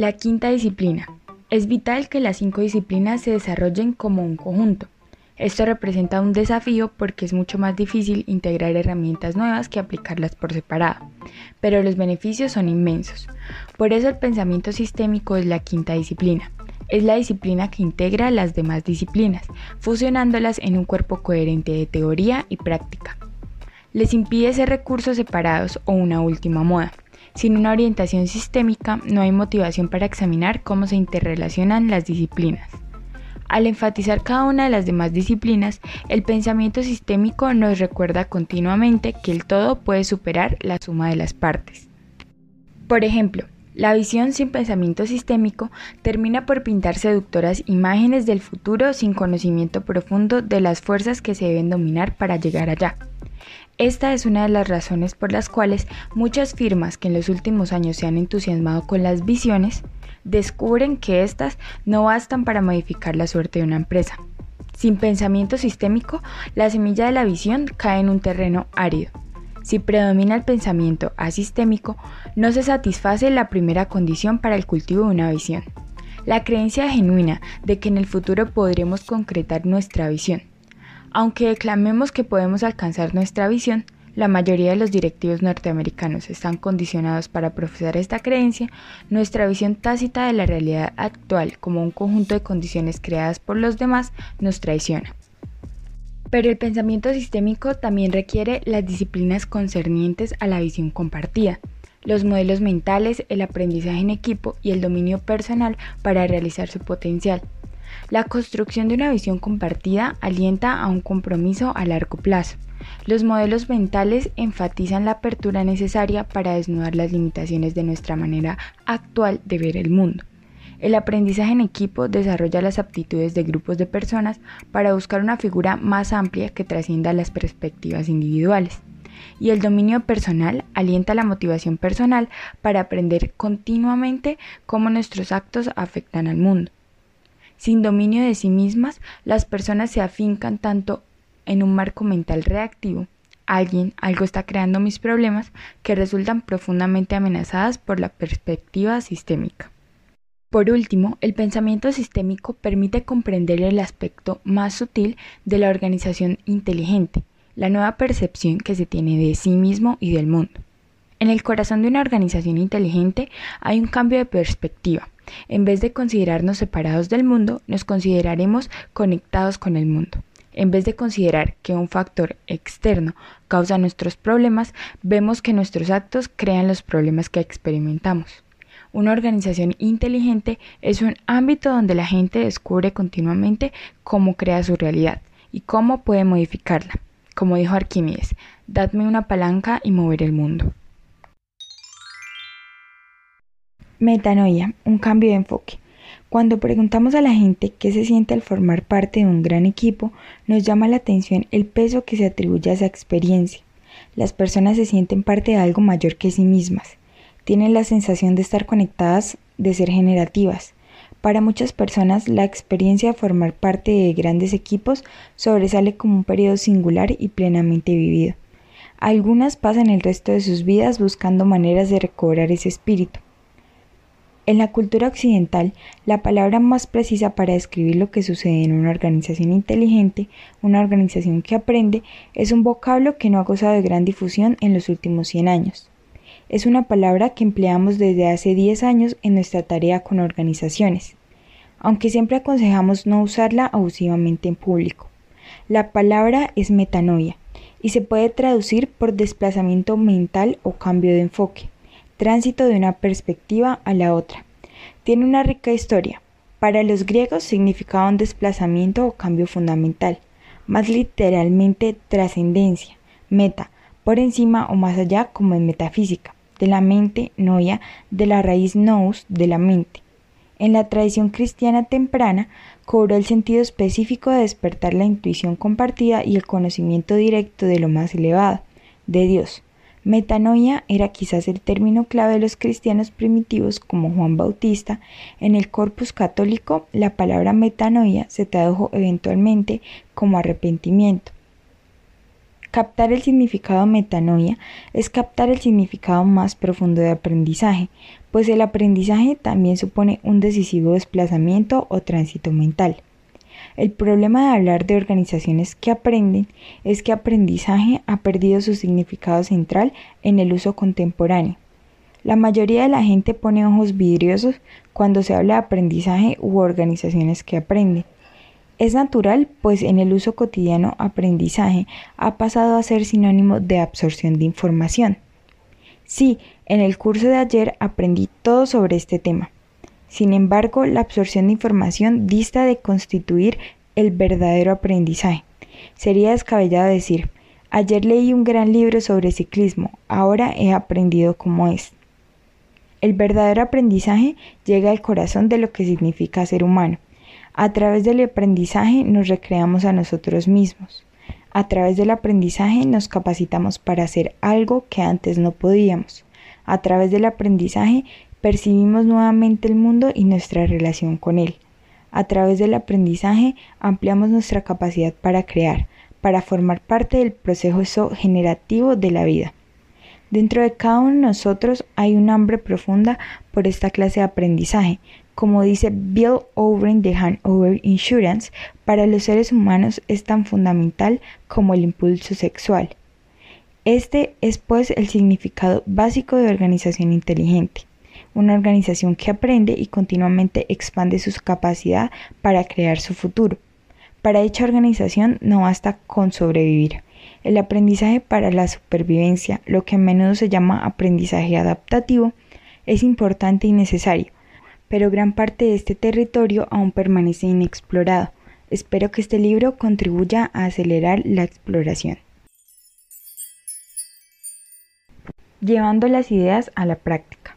La quinta disciplina. Es vital que las cinco disciplinas se desarrollen como un conjunto. Esto representa un desafío porque es mucho más difícil integrar herramientas nuevas que aplicarlas por separado, pero los beneficios son inmensos. Por eso el pensamiento sistémico es la quinta disciplina. Es la disciplina que integra las demás disciplinas, fusionándolas en un cuerpo coherente de teoría y práctica. Les impide ser recursos separados o una última moda. Sin una orientación sistémica no hay motivación para examinar cómo se interrelacionan las disciplinas. Al enfatizar cada una de las demás disciplinas, el pensamiento sistémico nos recuerda continuamente que el todo puede superar la suma de las partes. Por ejemplo, la visión sin pensamiento sistémico termina por pintar seductoras imágenes del futuro sin conocimiento profundo de las fuerzas que se deben dominar para llegar allá. Esta es una de las razones por las cuales muchas firmas que en los últimos años se han entusiasmado con las visiones descubren que éstas no bastan para modificar la suerte de una empresa. Sin pensamiento sistémico, la semilla de la visión cae en un terreno árido. Si predomina el pensamiento asistémico, no se satisface la primera condición para el cultivo de una visión, la creencia genuina de que en el futuro podremos concretar nuestra visión. Aunque declamemos que podemos alcanzar nuestra visión, la mayoría de los directivos norteamericanos están condicionados para profesar esta creencia, nuestra visión tácita de la realidad actual como un conjunto de condiciones creadas por los demás nos traiciona. Pero el pensamiento sistémico también requiere las disciplinas concernientes a la visión compartida, los modelos mentales, el aprendizaje en equipo y el dominio personal para realizar su potencial. La construcción de una visión compartida alienta a un compromiso a largo plazo. Los modelos mentales enfatizan la apertura necesaria para desnudar las limitaciones de nuestra manera actual de ver el mundo. El aprendizaje en equipo desarrolla las aptitudes de grupos de personas para buscar una figura más amplia que trascienda las perspectivas individuales. Y el dominio personal alienta la motivación personal para aprender continuamente cómo nuestros actos afectan al mundo. Sin dominio de sí mismas, las personas se afincan tanto en un marco mental reactivo, alguien, algo está creando mis problemas, que resultan profundamente amenazadas por la perspectiva sistémica. Por último, el pensamiento sistémico permite comprender el aspecto más sutil de la organización inteligente, la nueva percepción que se tiene de sí mismo y del mundo. En el corazón de una organización inteligente hay un cambio de perspectiva. En vez de considerarnos separados del mundo, nos consideraremos conectados con el mundo. En vez de considerar que un factor externo causa nuestros problemas, vemos que nuestros actos crean los problemas que experimentamos. Una organización inteligente es un ámbito donde la gente descubre continuamente cómo crea su realidad y cómo puede modificarla. Como dijo Arquímedes, dadme una palanca y mover el mundo. Metanoia, un cambio de enfoque. Cuando preguntamos a la gente qué se siente al formar parte de un gran equipo, nos llama la atención el peso que se atribuye a esa experiencia. Las personas se sienten parte de algo mayor que sí mismas. Tienen la sensación de estar conectadas, de ser generativas. Para muchas personas, la experiencia de formar parte de grandes equipos sobresale como un periodo singular y plenamente vivido. Algunas pasan el resto de sus vidas buscando maneras de recobrar ese espíritu. En la cultura occidental, la palabra más precisa para describir lo que sucede en una organización inteligente, una organización que aprende, es un vocablo que no ha gozado de gran difusión en los últimos 100 años. Es una palabra que empleamos desde hace 10 años en nuestra tarea con organizaciones, aunque siempre aconsejamos no usarla abusivamente en público. La palabra es metanoia y se puede traducir por desplazamiento mental o cambio de enfoque tránsito de una perspectiva a la otra. Tiene una rica historia. Para los griegos significaba un desplazamiento o cambio fundamental, más literalmente trascendencia, meta, por encima o más allá como en metafísica, de la mente, noia, de la raíz nous, de la mente. En la tradición cristiana temprana cobró el sentido específico de despertar la intuición compartida y el conocimiento directo de lo más elevado, de Dios. Metanoia era quizás el término clave de los cristianos primitivos como Juan Bautista. En el corpus católico, la palabra metanoia se tradujo eventualmente como arrepentimiento. Captar el significado metanoia es captar el significado más profundo de aprendizaje, pues el aprendizaje también supone un decisivo desplazamiento o tránsito mental. El problema de hablar de organizaciones que aprenden es que aprendizaje ha perdido su significado central en el uso contemporáneo. La mayoría de la gente pone ojos vidriosos cuando se habla de aprendizaje u organizaciones que aprenden. Es natural, pues en el uso cotidiano aprendizaje ha pasado a ser sinónimo de absorción de información. Sí, en el curso de ayer aprendí todo sobre este tema. Sin embargo, la absorción de información dista de constituir el verdadero aprendizaje. Sería descabellado decir, ayer leí un gran libro sobre ciclismo, ahora he aprendido cómo es. El verdadero aprendizaje llega al corazón de lo que significa ser humano. A través del aprendizaje nos recreamos a nosotros mismos. A través del aprendizaje nos capacitamos para hacer algo que antes no podíamos. A través del aprendizaje percibimos nuevamente el mundo y nuestra relación con él. A través del aprendizaje ampliamos nuestra capacidad para crear, para formar parte del proceso generativo de la vida. Dentro de cada uno de nosotros hay un hambre profunda por esta clase de aprendizaje. Como dice Bill O'Brien de Hanover Insurance, para los seres humanos es tan fundamental como el impulso sexual. Este es pues el significado básico de organización inteligente, una organización que aprende y continuamente expande su capacidad para crear su futuro. Para dicha organización no basta con sobrevivir, el aprendizaje para la supervivencia, lo que a menudo se llama aprendizaje adaptativo, es importante y necesario, pero gran parte de este territorio aún permanece inexplorado. Espero que este libro contribuya a acelerar la exploración. Llevando las ideas a la práctica.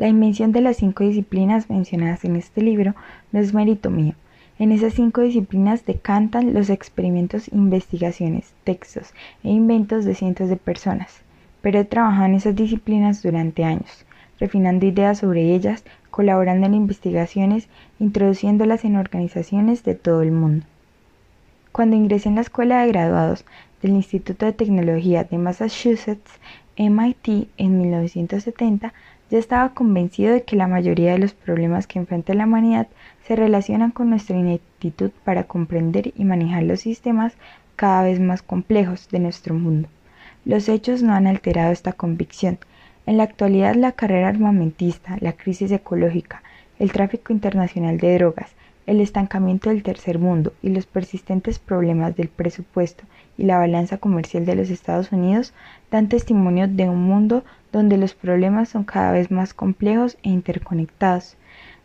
La invención de las cinco disciplinas mencionadas en este libro no es mérito mío, en esas cinco disciplinas decantan los experimentos, investigaciones, textos e inventos de cientos de personas, pero he trabajado en esas disciplinas durante años, refinando ideas sobre ellas, colaborando en investigaciones, introduciéndolas en organizaciones de todo el mundo. Cuando ingresé en la Escuela de Graduados del Instituto de Tecnología de Massachusetts, MIT, en 1970, ya estaba convencido de que la mayoría de los problemas que enfrenta la humanidad se relacionan con nuestra ineptitud para comprender y manejar los sistemas cada vez más complejos de nuestro mundo. Los hechos no han alterado esta convicción. En la actualidad la carrera armamentista, la crisis ecológica, el tráfico internacional de drogas, el estancamiento del tercer mundo y los persistentes problemas del presupuesto y la balanza comercial de los Estados Unidos dan testimonio de un mundo donde los problemas son cada vez más complejos e interconectados.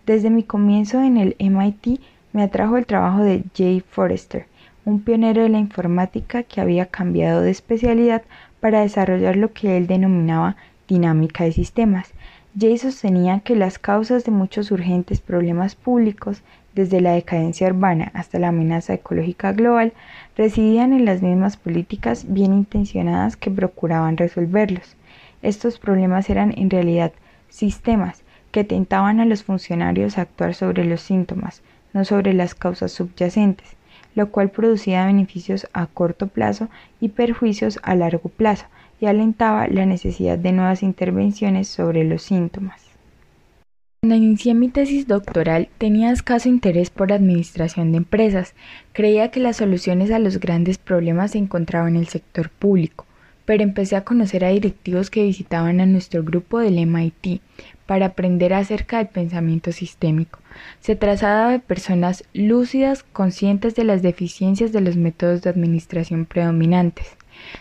Desde mi comienzo en el MIT me atrajo el trabajo de Jay Forrester, un pionero de la informática que había cambiado de especialidad para desarrollar lo que él denominaba dinámica de sistemas. Jay sostenía que las causas de muchos urgentes problemas públicos, desde la decadencia urbana hasta la amenaza ecológica global, residían en las mismas políticas bien intencionadas que procuraban resolverlos. Estos problemas eran en realidad sistemas que tentaban a los funcionarios a actuar sobre los síntomas, no sobre las causas subyacentes, lo cual producía beneficios a corto plazo y perjuicios a largo plazo, y alentaba la necesidad de nuevas intervenciones sobre los síntomas. Cuando inicié mi tesis doctoral tenía escaso interés por administración de empresas, creía que las soluciones a los grandes problemas se encontraban en el sector público, pero empecé a conocer a directivos que visitaban a nuestro grupo del MIT para aprender acerca del pensamiento sistémico. Se trataba de personas lúcidas, conscientes de las deficiencias de los métodos de administración predominantes.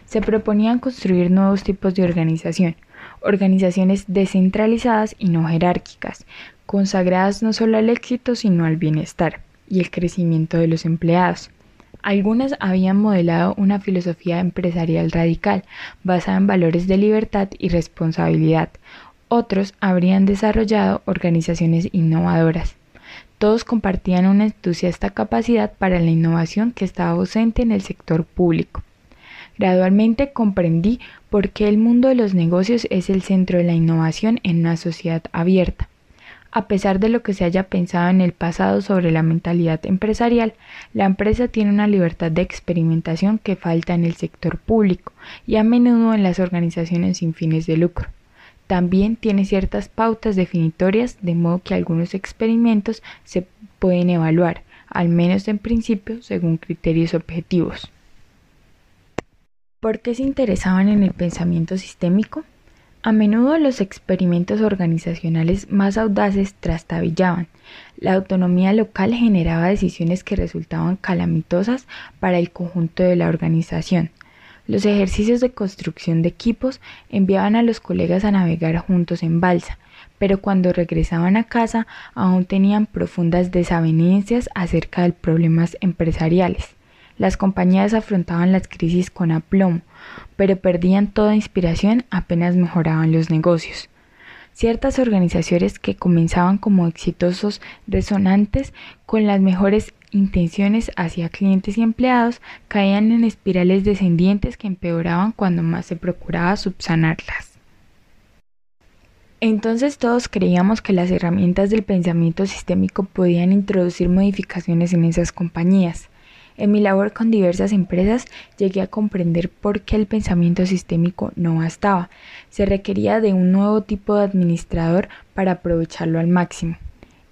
Se proponían construir nuevos tipos de organización, organizaciones descentralizadas y no jerárquicas, consagradas no solo al éxito sino al bienestar y el crecimiento de los empleados. Algunas habían modelado una filosofía empresarial radical, basada en valores de libertad y responsabilidad. Otros habrían desarrollado organizaciones innovadoras. Todos compartían una entusiasta capacidad para la innovación que estaba ausente en el sector público. Gradualmente comprendí por qué el mundo de los negocios es el centro de la innovación en una sociedad abierta. A pesar de lo que se haya pensado en el pasado sobre la mentalidad empresarial, la empresa tiene una libertad de experimentación que falta en el sector público y a menudo en las organizaciones sin fines de lucro. También tiene ciertas pautas definitorias de modo que algunos experimentos se pueden evaluar, al menos en principio, según criterios objetivos. ¿Por qué se interesaban en el pensamiento sistémico? A menudo los experimentos organizacionales más audaces trastabillaban. La autonomía local generaba decisiones que resultaban calamitosas para el conjunto de la organización. Los ejercicios de construcción de equipos enviaban a los colegas a navegar juntos en balsa, pero cuando regresaban a casa aún tenían profundas desavenencias acerca de problemas empresariales. Las compañías afrontaban las crisis con aplomo, pero perdían toda inspiración apenas mejoraban los negocios. Ciertas organizaciones que comenzaban como exitosos resonantes con las mejores intenciones hacia clientes y empleados caían en espirales descendientes que empeoraban cuando más se procuraba subsanarlas. Entonces todos creíamos que las herramientas del pensamiento sistémico podían introducir modificaciones en esas compañías. En mi labor con diversas empresas llegué a comprender por qué el pensamiento sistémico no bastaba. Se requería de un nuevo tipo de administrador para aprovecharlo al máximo.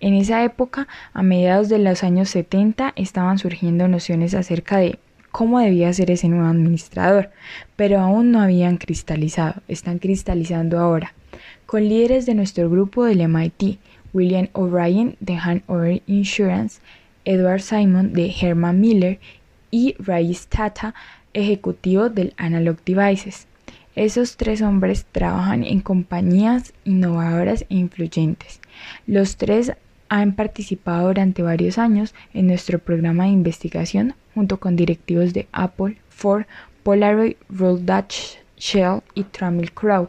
En esa época, a mediados de los años 70, estaban surgiendo nociones acerca de cómo debía ser ese nuevo administrador, pero aún no habían cristalizado, están cristalizando ahora. Con líderes de nuestro grupo del MIT, William O'Brien de Hanover Insurance, Edward Simon de Herman Miller y Raiz Tata, ejecutivo del Analog Devices. Esos tres hombres trabajan en compañías innovadoras e influyentes. Los tres han participado durante varios años en nuestro programa de investigación junto con directivos de Apple, Ford, Polaroid, Royal Dutch Shell y Trammell Crow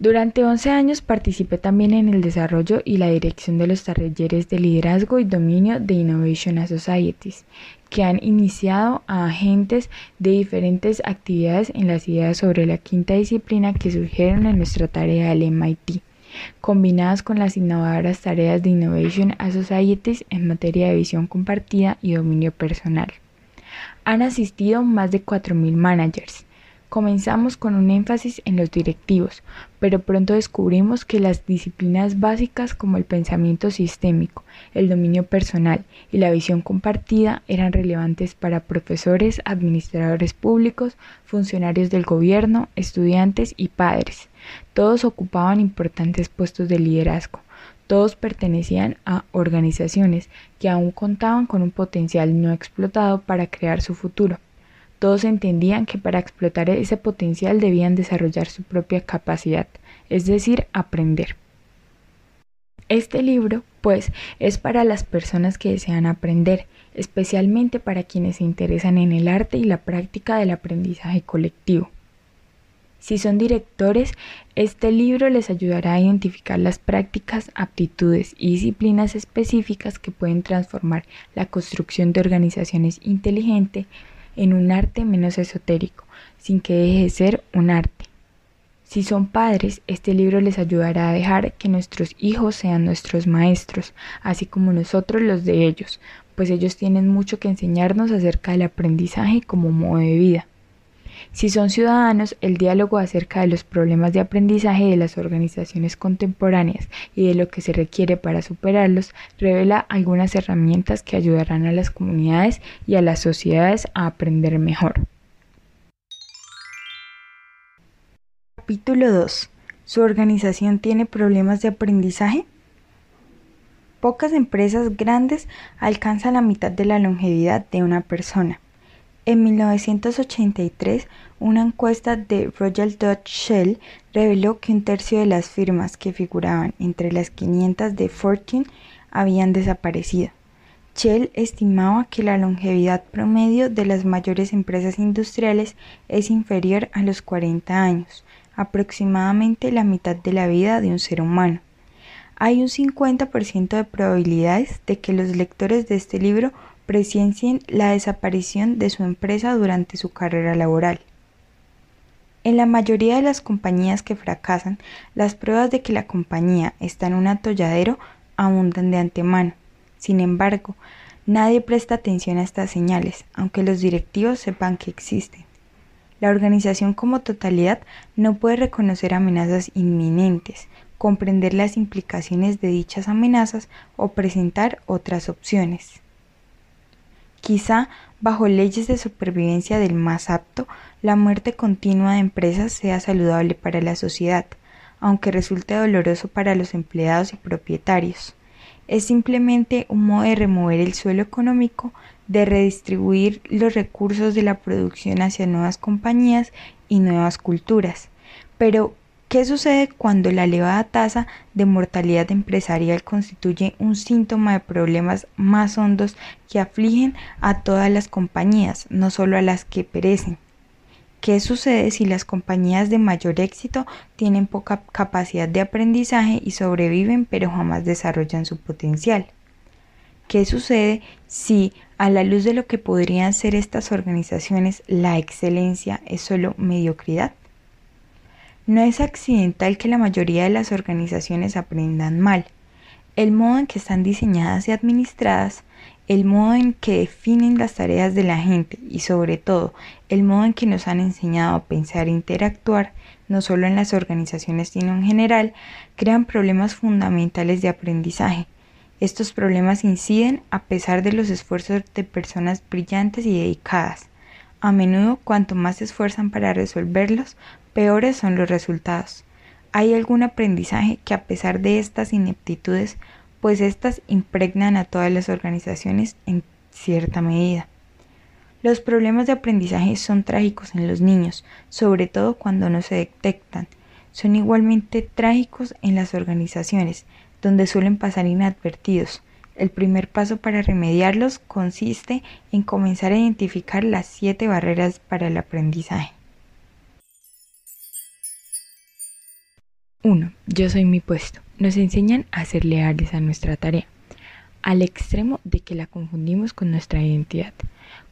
durante 11 años participé también en el desarrollo y la dirección de los talleres de liderazgo y dominio de Innovation Societies, que han iniciado a agentes de diferentes actividades en las ideas sobre la quinta disciplina que surgieron en nuestra tarea del MIT, combinadas con las innovadoras tareas de Innovation Societies en materia de visión compartida y dominio personal. Han asistido más de 4.000 managers, Comenzamos con un énfasis en los directivos, pero pronto descubrimos que las disciplinas básicas como el pensamiento sistémico, el dominio personal y la visión compartida eran relevantes para profesores, administradores públicos, funcionarios del gobierno, estudiantes y padres. Todos ocupaban importantes puestos de liderazgo. Todos pertenecían a organizaciones que aún contaban con un potencial no explotado para crear su futuro. Todos entendían que para explotar ese potencial debían desarrollar su propia capacidad, es decir, aprender. Este libro, pues, es para las personas que desean aprender, especialmente para quienes se interesan en el arte y la práctica del aprendizaje colectivo. Si son directores, este libro les ayudará a identificar las prácticas, aptitudes y disciplinas específicas que pueden transformar la construcción de organizaciones inteligentes en un arte menos esotérico, sin que deje de ser un arte. Si son padres, este libro les ayudará a dejar que nuestros hijos sean nuestros maestros, así como nosotros los de ellos, pues ellos tienen mucho que enseñarnos acerca del aprendizaje como modo de vida. Si son ciudadanos, el diálogo acerca de los problemas de aprendizaje de las organizaciones contemporáneas y de lo que se requiere para superarlos revela algunas herramientas que ayudarán a las comunidades y a las sociedades a aprender mejor. Capítulo 2. ¿Su organización tiene problemas de aprendizaje? Pocas empresas grandes alcanzan la mitad de la longevidad de una persona. En 1983, una encuesta de Royal Dutch Shell reveló que un tercio de las firmas que figuraban entre las 500 de Fortune habían desaparecido. Shell estimaba que la longevidad promedio de las mayores empresas industriales es inferior a los 40 años, aproximadamente la mitad de la vida de un ser humano. Hay un 50% de probabilidades de que los lectores de este libro presencien la desaparición de su empresa durante su carrera laboral. En la mayoría de las compañías que fracasan, las pruebas de que la compañía está en un atolladero abundan de antemano. Sin embargo, nadie presta atención a estas señales, aunque los directivos sepan que existen. La organización como totalidad no puede reconocer amenazas inminentes, comprender las implicaciones de dichas amenazas o presentar otras opciones. Quizá, bajo leyes de supervivencia del más apto, la muerte continua de empresas sea saludable para la sociedad, aunque resulte doloroso para los empleados y propietarios. Es simplemente un modo de remover el suelo económico, de redistribuir los recursos de la producción hacia nuevas compañías y nuevas culturas. Pero, ¿Qué sucede cuando la elevada tasa de mortalidad empresarial constituye un síntoma de problemas más hondos que afligen a todas las compañías, no solo a las que perecen? ¿Qué sucede si las compañías de mayor éxito tienen poca capacidad de aprendizaje y sobreviven pero jamás desarrollan su potencial? ¿Qué sucede si, a la luz de lo que podrían ser estas organizaciones, la excelencia es solo mediocridad? No es accidental que la mayoría de las organizaciones aprendan mal. El modo en que están diseñadas y administradas, el modo en que definen las tareas de la gente y sobre todo el modo en que nos han enseñado a pensar e interactuar, no solo en las organizaciones sino en general, crean problemas fundamentales de aprendizaje. Estos problemas inciden a pesar de los esfuerzos de personas brillantes y dedicadas. A menudo, cuanto más se esfuerzan para resolverlos, peores son los resultados. Hay algún aprendizaje que a pesar de estas ineptitudes, pues éstas impregnan a todas las organizaciones en cierta medida. Los problemas de aprendizaje son trágicos en los niños, sobre todo cuando no se detectan. Son igualmente trágicos en las organizaciones, donde suelen pasar inadvertidos. El primer paso para remediarlos consiste en comenzar a identificar las siete barreras para el aprendizaje. 1. Yo soy mi puesto. Nos enseñan a ser leales a nuestra tarea, al extremo de que la confundimos con nuestra identidad.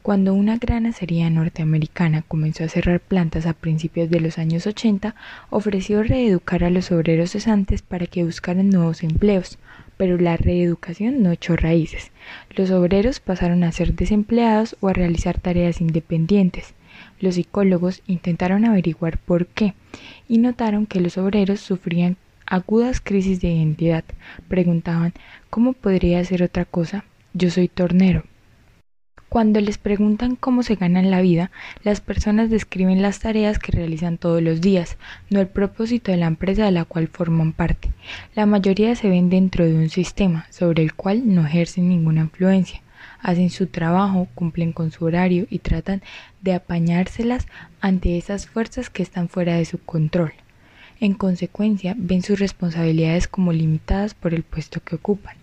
Cuando una gran acería norteamericana comenzó a cerrar plantas a principios de los años 80, ofreció reeducar a los obreros cesantes para que buscaran nuevos empleos, pero la reeducación no echó raíces. Los obreros pasaron a ser desempleados o a realizar tareas independientes. Los psicólogos intentaron averiguar por qué y notaron que los obreros sufrían agudas crisis de identidad. Preguntaban, ¿cómo podría ser otra cosa? Yo soy tornero. Cuando les preguntan cómo se ganan la vida, las personas describen las tareas que realizan todos los días, no el propósito de la empresa de la cual forman parte. La mayoría se ven dentro de un sistema sobre el cual no ejercen ninguna influencia hacen su trabajo, cumplen con su horario y tratan de apañárselas ante esas fuerzas que están fuera de su control. En consecuencia, ven sus responsabilidades como limitadas por el puesto que ocupan.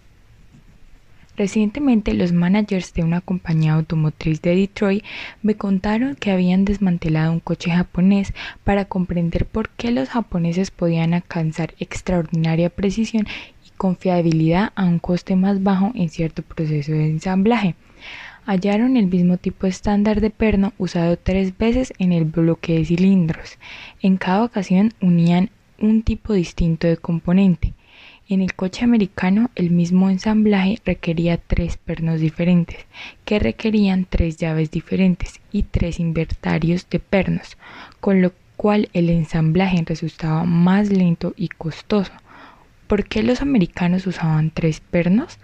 Recientemente los managers de una compañía automotriz de Detroit me contaron que habían desmantelado un coche japonés para comprender por qué los japoneses podían alcanzar extraordinaria precisión confiabilidad a un coste más bajo en cierto proceso de ensamblaje. Hallaron el mismo tipo estándar de perno usado tres veces en el bloque de cilindros. En cada ocasión unían un tipo distinto de componente. En el coche americano el mismo ensamblaje requería tres pernos diferentes, que requerían tres llaves diferentes y tres invertarios de pernos, con lo cual el ensamblaje resultaba más lento y costoso. ¿Por qué los americanos usaban tres pernos?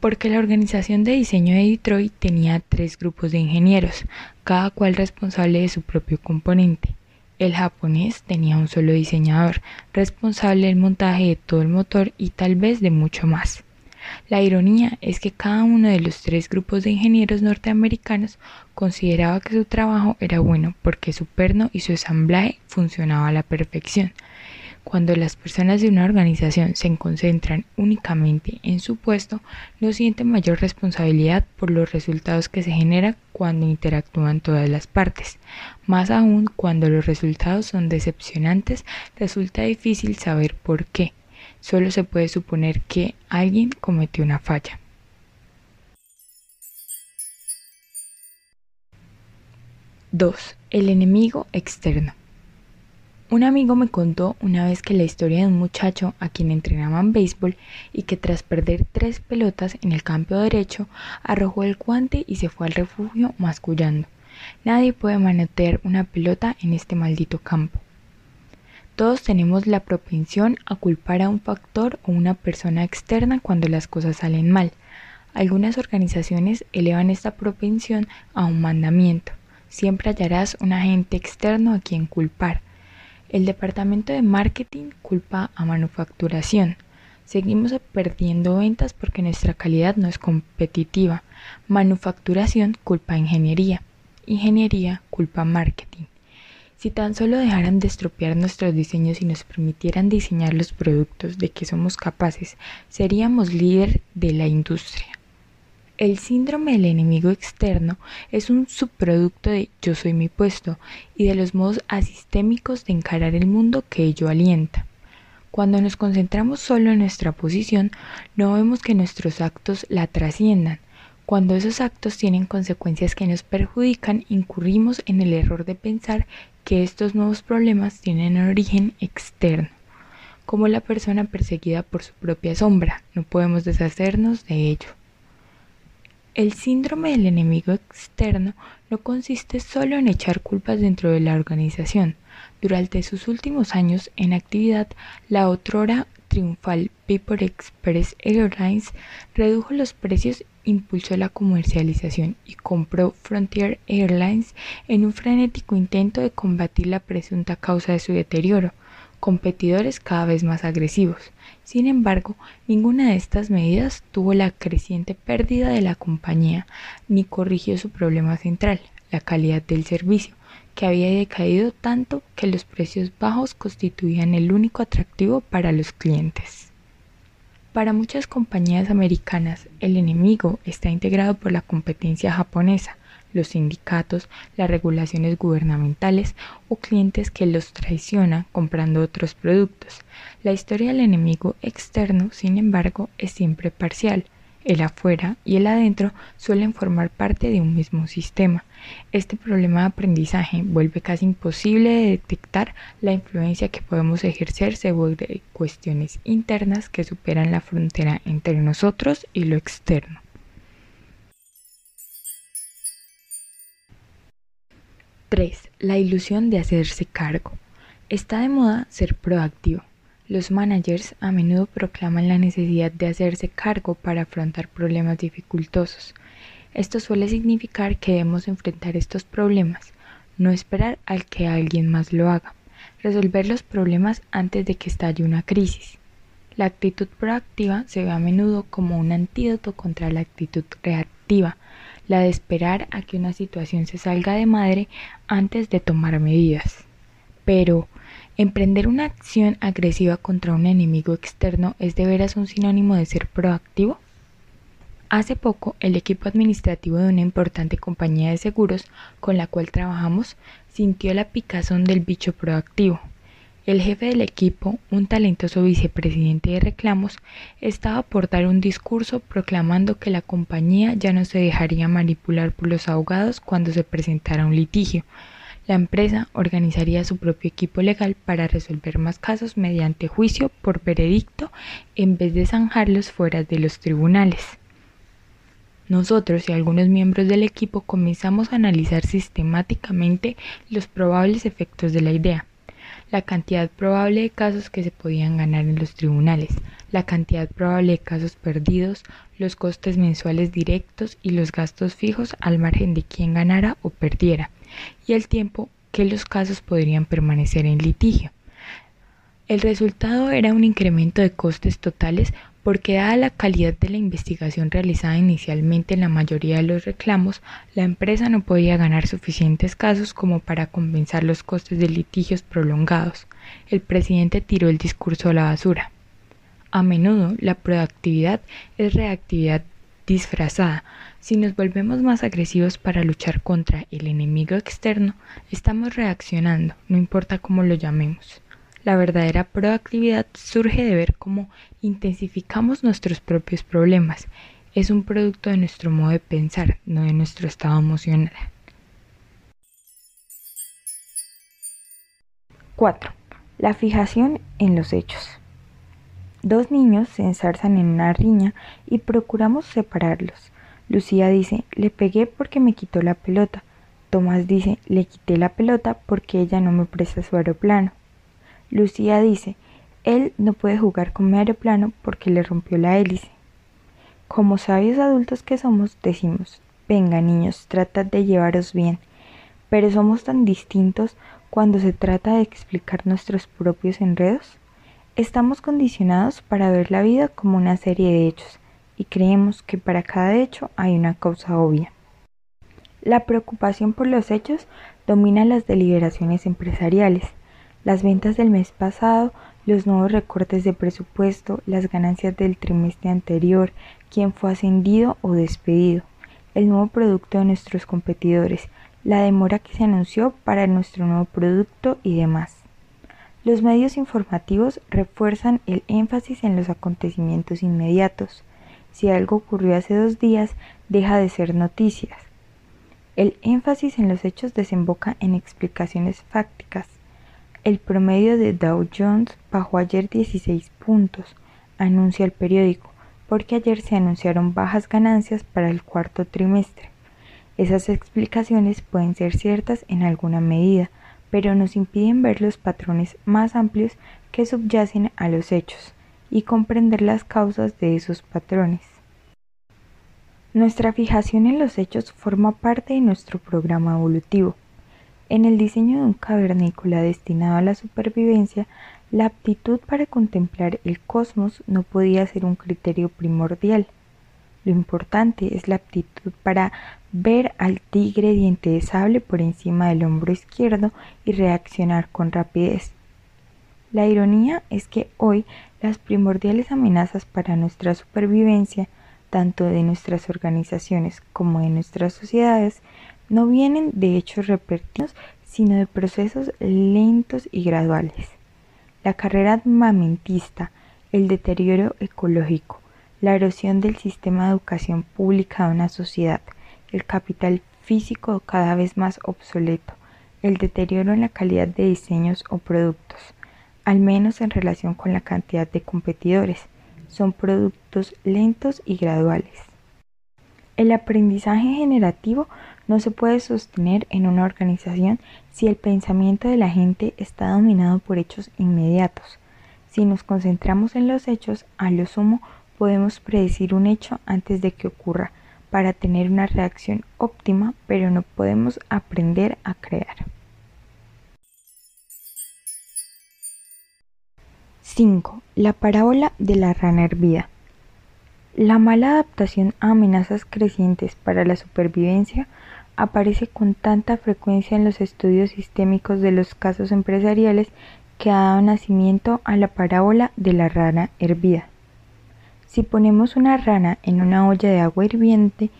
Porque la organización de diseño de Detroit tenía tres grupos de ingenieros, cada cual responsable de su propio componente. El japonés tenía un solo diseñador, responsable del montaje de todo el motor y tal vez de mucho más. La ironía es que cada uno de los tres grupos de ingenieros norteamericanos consideraba que su trabajo era bueno porque su perno y su ensamblaje funcionaban a la perfección, cuando las personas de una organización se concentran únicamente en su puesto, no sienten mayor responsabilidad por los resultados que se generan cuando interactúan todas las partes. Más aún, cuando los resultados son decepcionantes, resulta difícil saber por qué. Solo se puede suponer que alguien cometió una falla. 2. El enemigo externo. Un amigo me contó una vez que la historia de un muchacho a quien entrenaban béisbol y que tras perder tres pelotas en el campo derecho arrojó el guante y se fue al refugio mascullando. Nadie puede manotear una pelota en este maldito campo. Todos tenemos la propensión a culpar a un factor o una persona externa cuando las cosas salen mal. Algunas organizaciones elevan esta propensión a un mandamiento. Siempre hallarás un agente externo a quien culpar el departamento de marketing culpa a manufacturación. Seguimos perdiendo ventas porque nuestra calidad no es competitiva. Manufacturación culpa a ingeniería. Ingeniería culpa a marketing. Si tan solo dejaran de estropear nuestros diseños y nos permitieran diseñar los productos de que somos capaces, seríamos líder de la industria. El síndrome del enemigo externo es un subproducto de yo soy mi puesto y de los modos asistémicos de encarar el mundo que ello alienta. Cuando nos concentramos solo en nuestra posición, no vemos que nuestros actos la trasciendan. Cuando esos actos tienen consecuencias que nos perjudican, incurrimos en el error de pensar que estos nuevos problemas tienen origen externo. Como la persona perseguida por su propia sombra, no podemos deshacernos de ello. El síndrome del enemigo externo no consiste solo en echar culpas dentro de la organización. Durante sus últimos años en actividad, la otrora triunfal Paper Express Airlines redujo los precios, impulsó la comercialización y compró Frontier Airlines en un frenético intento de combatir la presunta causa de su deterioro competidores cada vez más agresivos. Sin embargo, ninguna de estas medidas tuvo la creciente pérdida de la compañía ni corrigió su problema central, la calidad del servicio, que había decaído tanto que los precios bajos constituían el único atractivo para los clientes. Para muchas compañías americanas, el enemigo está integrado por la competencia japonesa, los sindicatos, las regulaciones gubernamentales o clientes que los traicionan comprando otros productos. La historia del enemigo externo, sin embargo, es siempre parcial. El afuera y el adentro suelen formar parte de un mismo sistema. Este problema de aprendizaje vuelve casi imposible de detectar la influencia que podemos ejercer sobre cuestiones internas que superan la frontera entre nosotros y lo externo. 3. La ilusión de hacerse cargo. Está de moda ser proactivo. Los managers a menudo proclaman la necesidad de hacerse cargo para afrontar problemas dificultosos. Esto suele significar que debemos enfrentar estos problemas, no esperar al que alguien más lo haga, resolver los problemas antes de que estalle una crisis. La actitud proactiva se ve a menudo como un antídoto contra la actitud reactiva, la de esperar a que una situación se salga de madre antes de tomar medidas. Pero, ¿emprender una acción agresiva contra un enemigo externo es de veras un sinónimo de ser proactivo? Hace poco, el equipo administrativo de una importante compañía de seguros con la cual trabajamos sintió la picazón del bicho proactivo el jefe del equipo, un talentoso vicepresidente de reclamos, estaba por dar un discurso proclamando que la compañía ya no se dejaría manipular por los abogados cuando se presentara un litigio. La empresa organizaría su propio equipo legal para resolver más casos mediante juicio por veredicto en vez de zanjarlos fuera de los tribunales. Nosotros y algunos miembros del equipo comenzamos a analizar sistemáticamente los probables efectos de la idea la cantidad probable de casos que se podían ganar en los tribunales, la cantidad probable de casos perdidos, los costes mensuales directos y los gastos fijos al margen de quien ganara o perdiera, y el tiempo que los casos podrían permanecer en litigio. El resultado era un incremento de costes totales porque dada la calidad de la investigación realizada inicialmente en la mayoría de los reclamos, la empresa no podía ganar suficientes casos como para compensar los costes de litigios prolongados. El presidente tiró el discurso a la basura. A menudo la proactividad es reactividad disfrazada. Si nos volvemos más agresivos para luchar contra el enemigo externo, estamos reaccionando, no importa cómo lo llamemos. La verdadera proactividad surge de ver cómo intensificamos nuestros propios problemas. Es un producto de nuestro modo de pensar, no de nuestro estado emocional. 4. La fijación en los hechos. Dos niños se ensarzan en una riña y procuramos separarlos. Lucía dice, le pegué porque me quitó la pelota. Tomás dice, le quité la pelota porque ella no me presta su aeroplano. Lucía dice, él no puede jugar con mi aeroplano porque le rompió la hélice. Como sabios adultos que somos, decimos, venga niños, tratad de llevaros bien. Pero somos tan distintos cuando se trata de explicar nuestros propios enredos. Estamos condicionados para ver la vida como una serie de hechos y creemos que para cada hecho hay una causa obvia. La preocupación por los hechos domina las deliberaciones empresariales. Las ventas del mes pasado, los nuevos recortes de presupuesto, las ganancias del trimestre anterior, quién fue ascendido o despedido, el nuevo producto de nuestros competidores, la demora que se anunció para nuestro nuevo producto y demás. Los medios informativos refuerzan el énfasis en los acontecimientos inmediatos. Si algo ocurrió hace dos días, deja de ser noticias. El énfasis en los hechos desemboca en explicaciones fácticas. El promedio de Dow Jones bajó ayer 16 puntos, anuncia el periódico, porque ayer se anunciaron bajas ganancias para el cuarto trimestre. Esas explicaciones pueden ser ciertas en alguna medida, pero nos impiden ver los patrones más amplios que subyacen a los hechos y comprender las causas de esos patrones. Nuestra fijación en los hechos forma parte de nuestro programa evolutivo. En el diseño de un cavernícola destinado a la supervivencia, la aptitud para contemplar el cosmos no podía ser un criterio primordial. Lo importante es la aptitud para ver al tigre diente de sable por encima del hombro izquierdo y reaccionar con rapidez. La ironía es que hoy las primordiales amenazas para nuestra supervivencia tanto de nuestras organizaciones como de nuestras sociedades, no vienen de hechos repetidos, sino de procesos lentos y graduales. La carrera armamentista, el deterioro ecológico, la erosión del sistema de educación pública de una sociedad, el capital físico cada vez más obsoleto, el deterioro en la calidad de diseños o productos, al menos en relación con la cantidad de competidores, son productos lentos y graduales. El aprendizaje generativo no se puede sostener en una organización si el pensamiento de la gente está dominado por hechos inmediatos. Si nos concentramos en los hechos, a lo sumo podemos predecir un hecho antes de que ocurra para tener una reacción óptima, pero no podemos aprender a crear. 5. La parábola de la rana hervida. La mala adaptación a amenazas crecientes para la supervivencia aparece con tanta frecuencia en los estudios sistémicos de los casos empresariales que ha dado nacimiento a la parábola de la rana hervida. Si ponemos una rana en una olla de agua hirviente,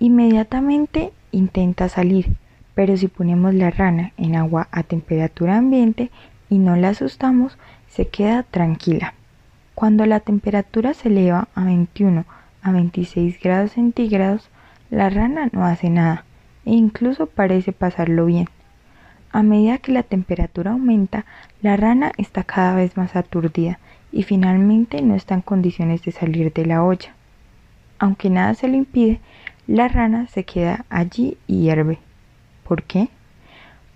inmediatamente intenta salir, pero si ponemos la rana en agua a temperatura ambiente y no la asustamos, se queda tranquila. Cuando la temperatura se eleva a 21 a 26 grados centígrados, la rana no hace nada e incluso parece pasarlo bien. A medida que la temperatura aumenta, la rana está cada vez más aturdida y finalmente no está en condiciones de salir de la olla. Aunque nada se lo impide, la rana se queda allí y hierve. ¿Por qué?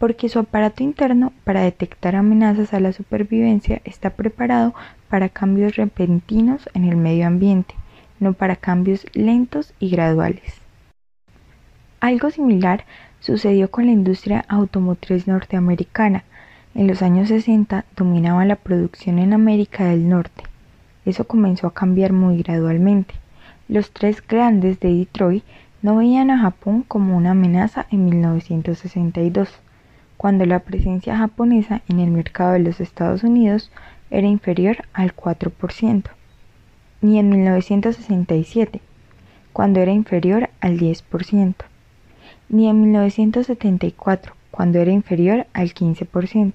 porque su aparato interno para detectar amenazas a la supervivencia está preparado para cambios repentinos en el medio ambiente, no para cambios lentos y graduales. Algo similar sucedió con la industria automotriz norteamericana. En los años 60 dominaba la producción en América del Norte. Eso comenzó a cambiar muy gradualmente. Los tres grandes de Detroit no veían a Japón como una amenaza en 1962 cuando la presencia japonesa en el mercado de los Estados Unidos era inferior al 4%, ni en 1967, cuando era inferior al 10%, ni en 1974, cuando era inferior al 15%.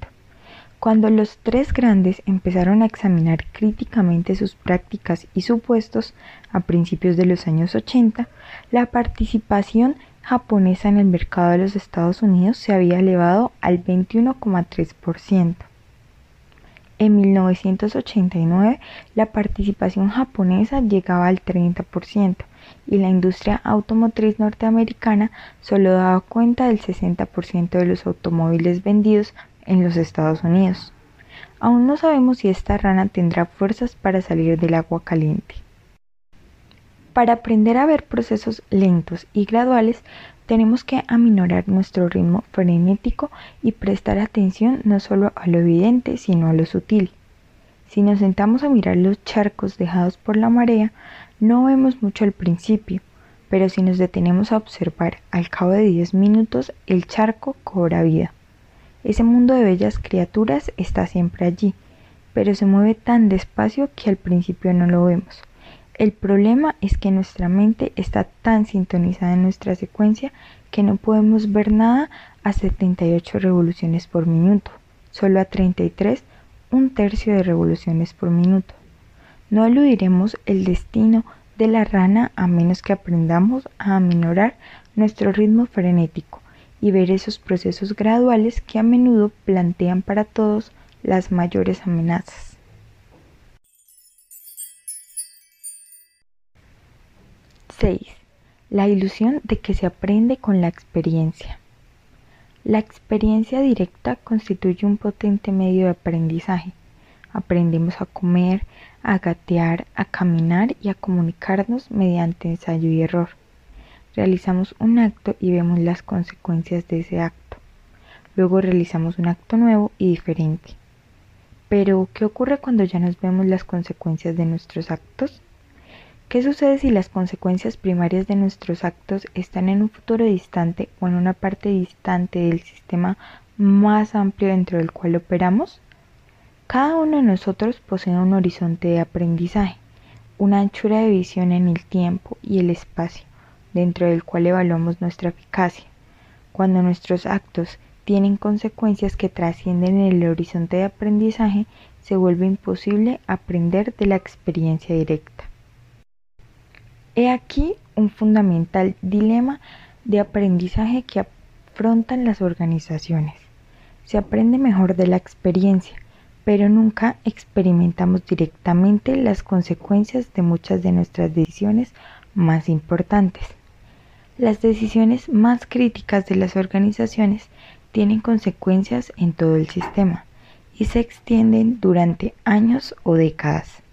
Cuando los tres grandes empezaron a examinar críticamente sus prácticas y supuestos a principios de los años 80, la participación japonesa en el mercado de los Estados Unidos se había elevado al 21,3%. En 1989 la participación japonesa llegaba al 30% y la industria automotriz norteamericana solo daba cuenta del 60% de los automóviles vendidos en los Estados Unidos. Aún no sabemos si esta rana tendrá fuerzas para salir del agua caliente. Para aprender a ver procesos lentos y graduales, tenemos que aminorar nuestro ritmo frenético y prestar atención no solo a lo evidente, sino a lo sutil. Si nos sentamos a mirar los charcos dejados por la marea, no vemos mucho al principio, pero si nos detenemos a observar, al cabo de 10 minutos el charco cobra vida. Ese mundo de bellas criaturas está siempre allí, pero se mueve tan despacio que al principio no lo vemos. El problema es que nuestra mente está tan sintonizada en nuestra secuencia que no podemos ver nada a 78 revoluciones por minuto, solo a 33, un tercio de revoluciones por minuto. No eludiremos el destino de la rana a menos que aprendamos a aminorar nuestro ritmo frenético y ver esos procesos graduales que a menudo plantean para todos las mayores amenazas. 6. La ilusión de que se aprende con la experiencia. La experiencia directa constituye un potente medio de aprendizaje. Aprendemos a comer, a gatear, a caminar y a comunicarnos mediante ensayo y error. Realizamos un acto y vemos las consecuencias de ese acto. Luego realizamos un acto nuevo y diferente. Pero, ¿qué ocurre cuando ya nos vemos las consecuencias de nuestros actos? ¿Qué sucede si las consecuencias primarias de nuestros actos están en un futuro distante o en una parte distante del sistema más amplio dentro del cual operamos? Cada uno de nosotros posee un horizonte de aprendizaje, una anchura de visión en el tiempo y el espacio, dentro del cual evaluamos nuestra eficacia. Cuando nuestros actos tienen consecuencias que trascienden el horizonte de aprendizaje, se vuelve imposible aprender de la experiencia directa. He aquí un fundamental dilema de aprendizaje que afrontan las organizaciones. Se aprende mejor de la experiencia, pero nunca experimentamos directamente las consecuencias de muchas de nuestras decisiones más importantes. Las decisiones más críticas de las organizaciones tienen consecuencias en todo el sistema y se extienden durante años o décadas.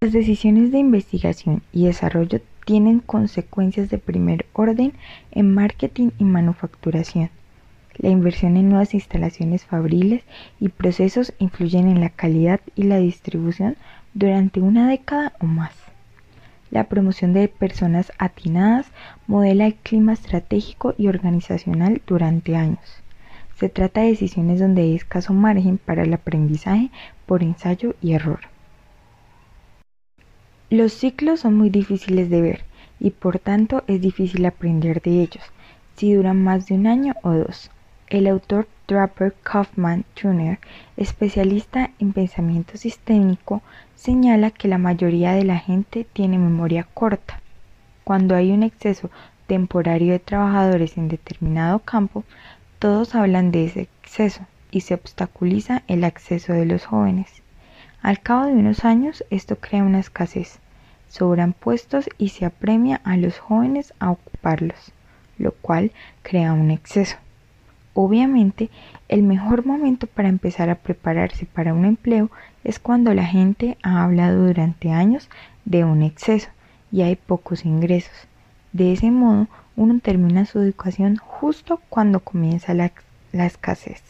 Las decisiones de investigación y desarrollo tienen consecuencias de primer orden en marketing y manufacturación. La inversión en nuevas instalaciones fabriles y procesos influyen en la calidad y la distribución durante una década o más. La promoción de personas atinadas modela el clima estratégico y organizacional durante años. Se trata de decisiones donde hay escaso margen para el aprendizaje por ensayo y error. Los ciclos son muy difíciles de ver y por tanto es difícil aprender de ellos, si duran más de un año o dos. El autor Draper Kaufman Jr., especialista en pensamiento sistémico, señala que la mayoría de la gente tiene memoria corta. Cuando hay un exceso temporario de trabajadores en determinado campo, todos hablan de ese exceso y se obstaculiza el acceso de los jóvenes. Al cabo de unos años esto crea una escasez, sobran puestos y se apremia a los jóvenes a ocuparlos, lo cual crea un exceso. Obviamente, el mejor momento para empezar a prepararse para un empleo es cuando la gente ha hablado durante años de un exceso y hay pocos ingresos. De ese modo, uno termina su educación justo cuando comienza la, escasez.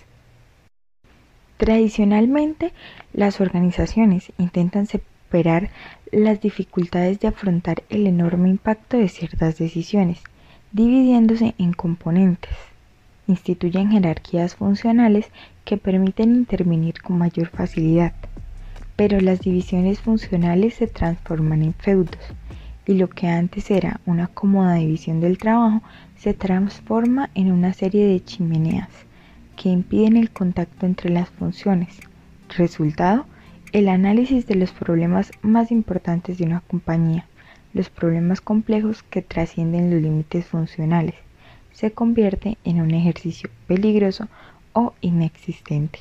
Tradicionalmente, las organizaciones intentan superar las dificultades de afrontar el enorme impacto de ciertas decisiones, dividiéndose en componentes. Instituyen jerarquías funcionales que permiten intervenir con mayor facilidad, pero las divisiones funcionales se transforman en feudos y lo que antes era una cómoda división del trabajo se transforma en una serie de chimeneas que impiden el contacto entre las funciones. Resultado, el análisis de los problemas más importantes de una compañía, los problemas complejos que trascienden los límites funcionales, se convierte en un ejercicio peligroso o inexistente.